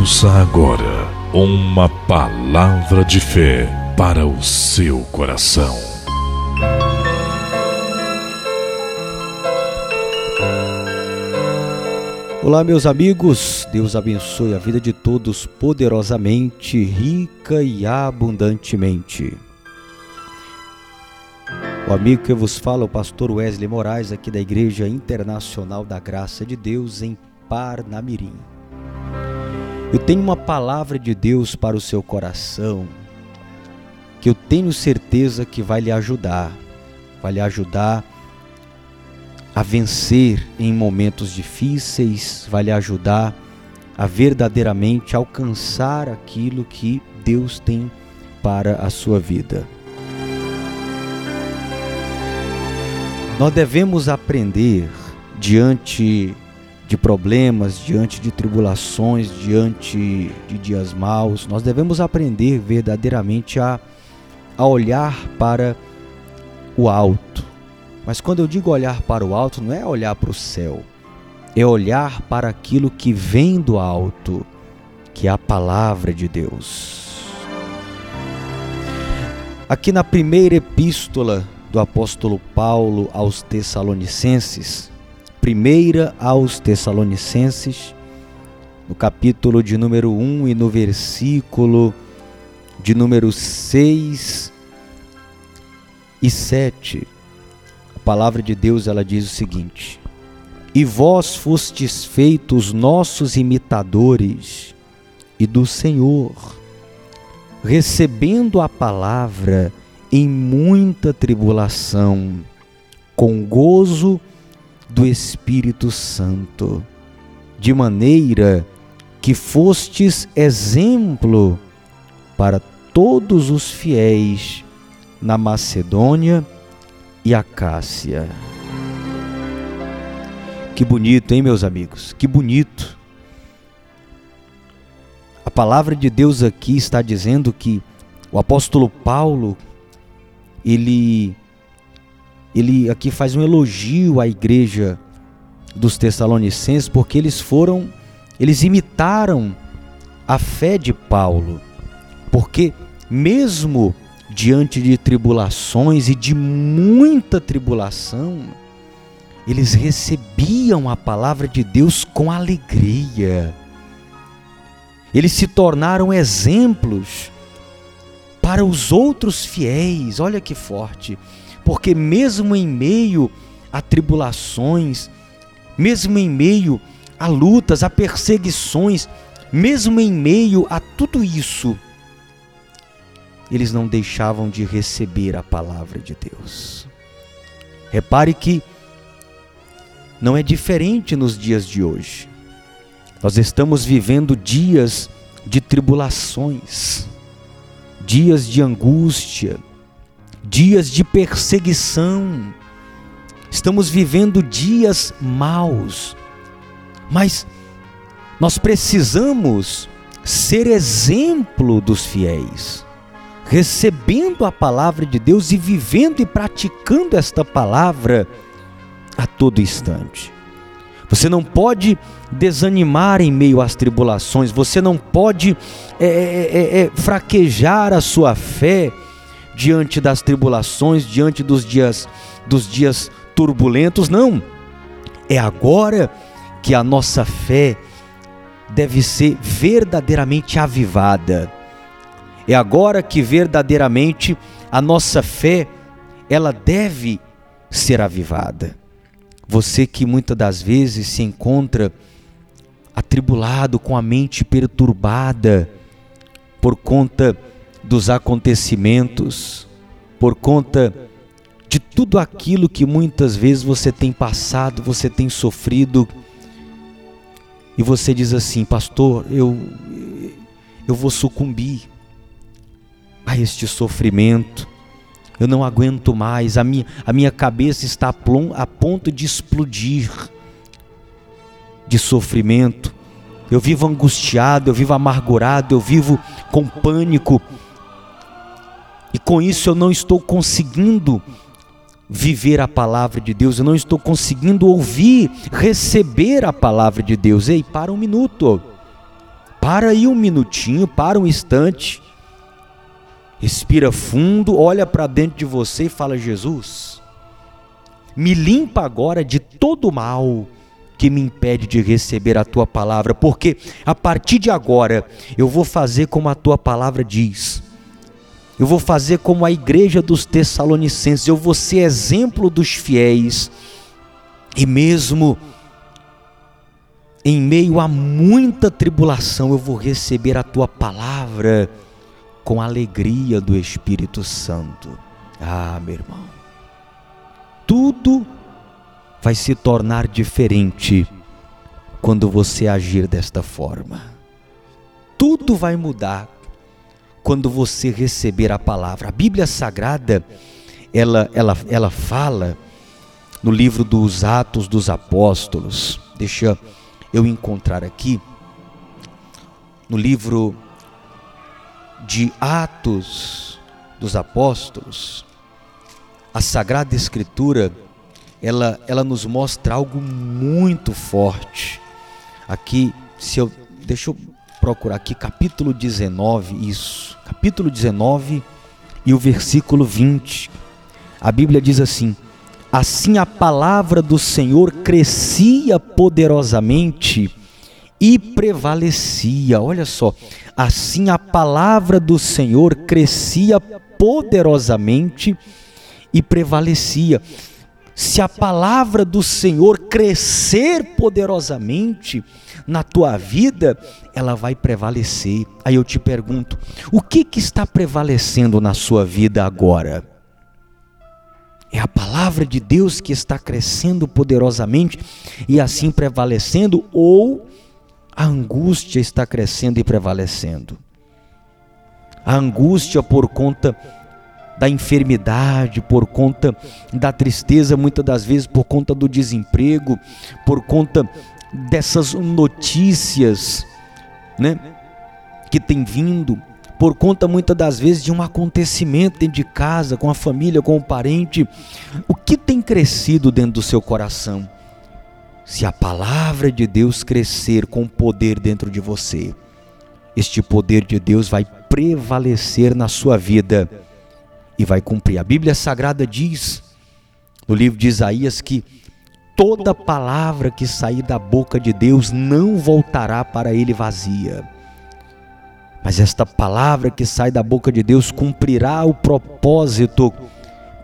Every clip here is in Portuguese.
Ouça agora uma palavra de fé para o seu coração. Olá, meus amigos. Deus abençoe a vida de todos poderosamente, rica e abundantemente. O amigo que vos fala, o pastor Wesley Moraes, aqui da Igreja Internacional da Graça de Deus, em Parnamirim. Eu tenho uma palavra de Deus para o seu coração, que eu tenho certeza que vai lhe ajudar, vai lhe ajudar a vencer em momentos difíceis, vai lhe ajudar a verdadeiramente alcançar aquilo que Deus tem para a sua vida. Nós devemos aprender diante de problemas, diante de tribulações, diante de dias maus, nós devemos aprender verdadeiramente a, a olhar para o alto. Mas quando eu digo olhar para o alto, não é olhar para o céu, é olhar para aquilo que vem do alto, que é a palavra de Deus. Aqui na primeira epístola do apóstolo Paulo aos Tessalonicenses, primeira aos Tessalonicenses, no capítulo de número 1 e no versículo de número 6 e 7. A palavra de Deus ela diz o seguinte: E vós fostes feitos nossos imitadores e do Senhor, recebendo a palavra em muita tribulação, com gozo do Espírito Santo, de maneira que fostes exemplo para todos os fiéis na Macedônia e Acácia. Que bonito, hein, meus amigos? Que bonito. A palavra de Deus aqui está dizendo que o apóstolo Paulo ele ele aqui faz um elogio à igreja dos Tessalonicenses porque eles foram eles imitaram a fé de Paulo. Porque mesmo diante de tribulações e de muita tribulação, eles recebiam a palavra de Deus com alegria. Eles se tornaram exemplos para os outros fiéis. Olha que forte. Porque mesmo em meio a tribulações, mesmo em meio a lutas, a perseguições, mesmo em meio a tudo isso, eles não deixavam de receber a palavra de Deus. Repare que não é diferente nos dias de hoje. Nós estamos vivendo dias de tribulações dias de angústia, dias de perseguição. Estamos vivendo dias maus, mas nós precisamos ser exemplo dos fiéis, recebendo a palavra de Deus e vivendo e praticando esta palavra a todo instante. Você não pode desanimar em meio às tribulações, você não pode é, é, é, fraquejar a sua fé diante das tribulações, diante dos dias, dos dias turbulentos, não. É agora que a nossa fé deve ser verdadeiramente avivada. É agora que verdadeiramente a nossa fé ela deve ser avivada. Você que muitas das vezes se encontra atribulado, com a mente perturbada por conta dos acontecimentos, por conta de tudo aquilo que muitas vezes você tem passado, você tem sofrido, e você diz assim, pastor, eu eu vou sucumbir a este sofrimento eu não aguento mais, a minha, a minha cabeça está a ponto de explodir de sofrimento. Eu vivo angustiado, eu vivo amargurado, eu vivo com pânico. Com isso eu não estou conseguindo viver a palavra de Deus, eu não estou conseguindo ouvir, receber a palavra de Deus. Ei, para um minuto. Para aí um minutinho, para um instante. Respira fundo, olha para dentro de você e fala: Jesus, me limpa agora de todo mal que me impede de receber a tua palavra, porque a partir de agora eu vou fazer como a tua palavra diz. Eu vou fazer como a igreja dos Tessalonicenses, eu vou ser exemplo dos fiéis. E mesmo em meio a muita tribulação, eu vou receber a tua palavra com alegria do Espírito Santo. Ah, meu irmão, tudo vai se tornar diferente quando você agir desta forma. Tudo vai mudar quando você receber a palavra. A Bíblia Sagrada, ela, ela, ela fala no livro dos Atos dos Apóstolos. Deixa eu encontrar aqui no livro de Atos dos Apóstolos. A Sagrada Escritura ela, ela nos mostra algo muito forte. Aqui, se eu deixa eu procurar aqui capítulo 19, isso. Capítulo 19 e o versículo 20. A Bíblia diz assim: Assim a palavra do Senhor crescia poderosamente e prevalecia. Olha só, assim a palavra do Senhor crescia poderosamente e prevalecia se a palavra do Senhor crescer poderosamente na tua vida, ela vai prevalecer. Aí eu te pergunto: o que, que está prevalecendo na sua vida agora? É a palavra de Deus que está crescendo poderosamente e assim prevalecendo, ou a angústia está crescendo e prevalecendo? A angústia por conta da enfermidade, por conta da tristeza, muitas das vezes por conta do desemprego, por conta dessas notícias, né, que tem vindo, por conta muitas das vezes de um acontecimento dentro de casa, com a família, com o parente. O que tem crescido dentro do seu coração? Se a palavra de Deus crescer com poder dentro de você, este poder de Deus vai prevalecer na sua vida e vai cumprir. A Bíblia Sagrada diz, no livro de Isaías, que toda palavra que sair da boca de Deus não voltará para ele vazia. Mas esta palavra que sai da boca de Deus cumprirá o propósito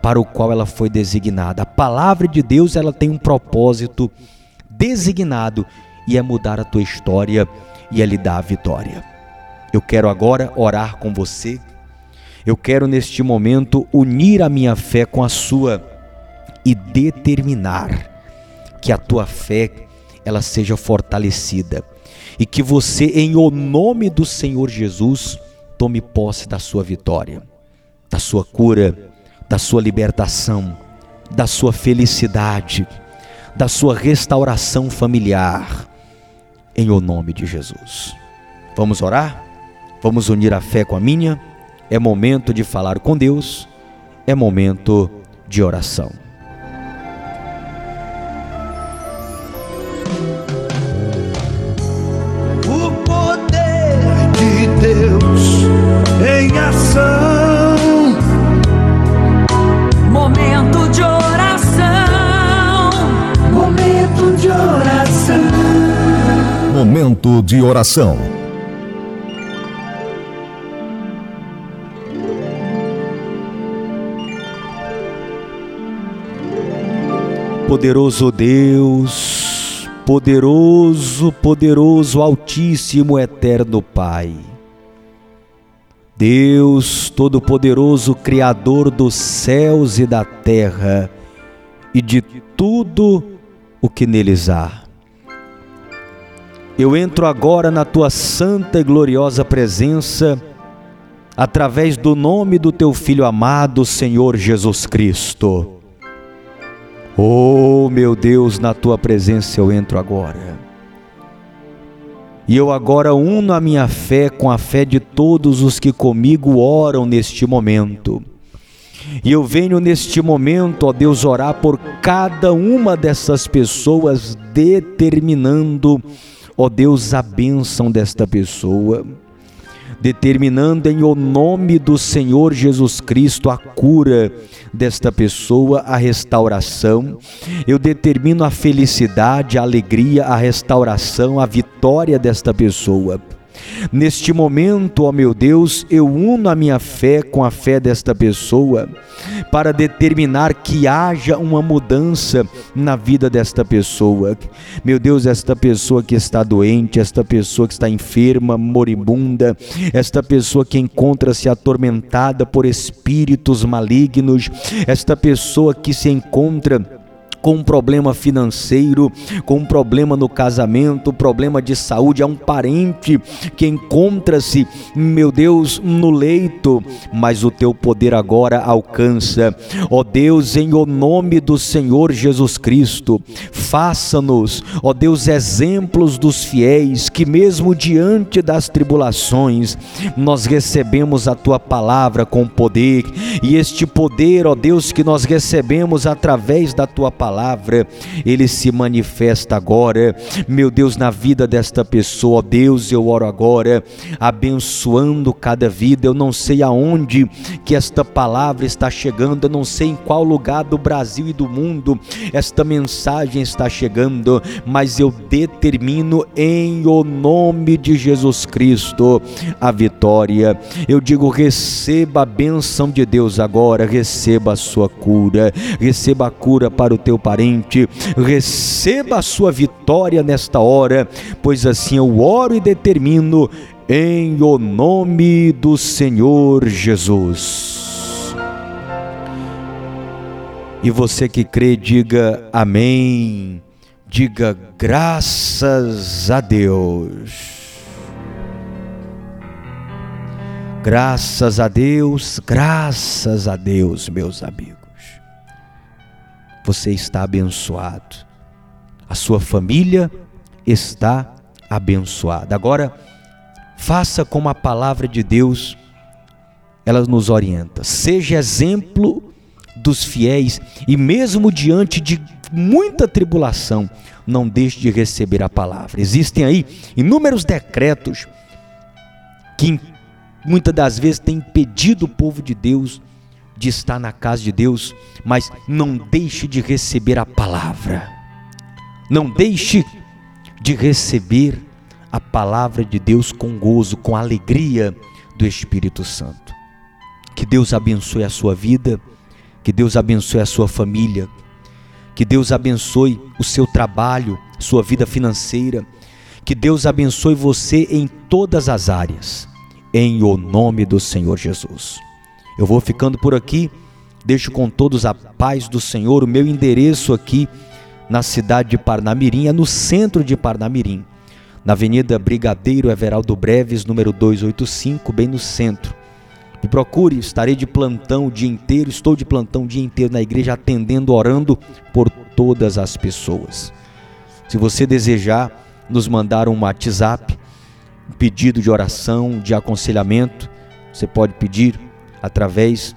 para o qual ela foi designada. A palavra de Deus, ela tem um propósito designado e é mudar a tua história e é lhe dar a vitória. Eu quero agora orar com você eu quero neste momento unir a minha fé com a sua e determinar que a tua fé ela seja fortalecida e que você em o nome do Senhor Jesus tome posse da sua vitória, da sua cura, da sua libertação, da sua felicidade, da sua restauração familiar, em o nome de Jesus. Vamos orar? Vamos unir a fé com a minha? É momento de falar com Deus, é momento de oração. O poder de Deus em ação. Momento de oração. Momento de oração. Momento de oração. Poderoso Deus, poderoso, poderoso, Altíssimo, Eterno Pai. Deus Todo-Poderoso, Criador dos céus e da terra e de tudo o que neles há. Eu entro agora na tua santa e gloriosa presença, através do nome do teu Filho amado, Senhor Jesus Cristo Oh, meu Deus, na tua presença eu entro agora. E eu agora uno a minha fé com a fé de todos os que comigo oram neste momento. E eu venho neste momento, ó Deus, orar por cada uma dessas pessoas, determinando ó Deus, a bênção desta pessoa determinando em o nome do Senhor Jesus Cristo a cura desta pessoa, a restauração. Eu determino a felicidade, a alegria, a restauração, a vitória desta pessoa. Neste momento, ó meu Deus, eu uno a minha fé com a fé desta pessoa para determinar que haja uma mudança na vida desta pessoa. Meu Deus, esta pessoa que está doente, esta pessoa que está enferma, moribunda, esta pessoa que encontra-se atormentada por espíritos malignos, esta pessoa que se encontra com um problema financeiro, com um problema no casamento, problema de saúde, é um parente que encontra-se, meu Deus, no leito, mas o teu poder agora alcança. Ó Deus, em o nome do Senhor Jesus Cristo, faça-nos, ó Deus, exemplos dos fiéis que mesmo diante das tribulações, nós recebemos a tua palavra com poder, e este poder, ó Deus, que nós recebemos através da tua palavra palavra, ele se manifesta agora, meu Deus, na vida desta pessoa. Deus, eu oro agora, abençoando cada vida. Eu não sei aonde que esta palavra está chegando, eu não sei em qual lugar do Brasil e do mundo esta mensagem está chegando, mas eu determino em o nome de Jesus Cristo a vitória. Eu digo: receba a bênção de Deus agora, receba a sua cura, receba a cura para o teu parente, receba a sua vitória nesta hora, pois assim eu oro e determino em o nome do Senhor Jesus. E você que crê, diga amém, diga graças a Deus. Graças a Deus, graças a Deus, meus amigos você está abençoado. A sua família está abençoada. Agora, faça como a palavra de Deus ela nos orienta. Seja exemplo dos fiéis e mesmo diante de muita tribulação, não deixe de receber a palavra. Existem aí inúmeros decretos que muitas das vezes têm impedido o povo de Deus de estar na casa de Deus, mas não deixe de receber a palavra. Não deixe de receber a palavra de Deus com gozo, com alegria do Espírito Santo. Que Deus abençoe a sua vida, que Deus abençoe a sua família, que Deus abençoe o seu trabalho, sua vida financeira, que Deus abençoe você em todas as áreas, em o nome do Senhor Jesus. Eu vou ficando por aqui. Deixo com todos a paz do Senhor. O meu endereço aqui na cidade de Parnamirim é no centro de Parnamirim, na Avenida Brigadeiro Everaldo Breves, número 285, bem no centro. Me procure, estarei de plantão o dia inteiro, estou de plantão o dia inteiro na igreja atendendo, orando por todas as pessoas. Se você desejar nos mandar um WhatsApp, um pedido de oração, de aconselhamento, você pode pedir através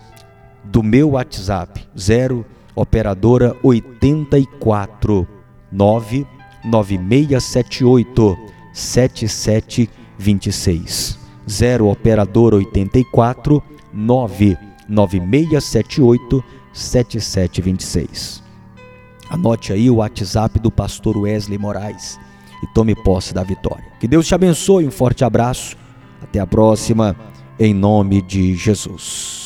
do meu WhatsApp 0 operadora 84 99678 7726 0 operadora 84 99678 7726 Anote aí o WhatsApp do pastor Wesley Moraes e tome posse da vitória. Que Deus te abençoe, um forte abraço. Até a próxima em nome de Jesus.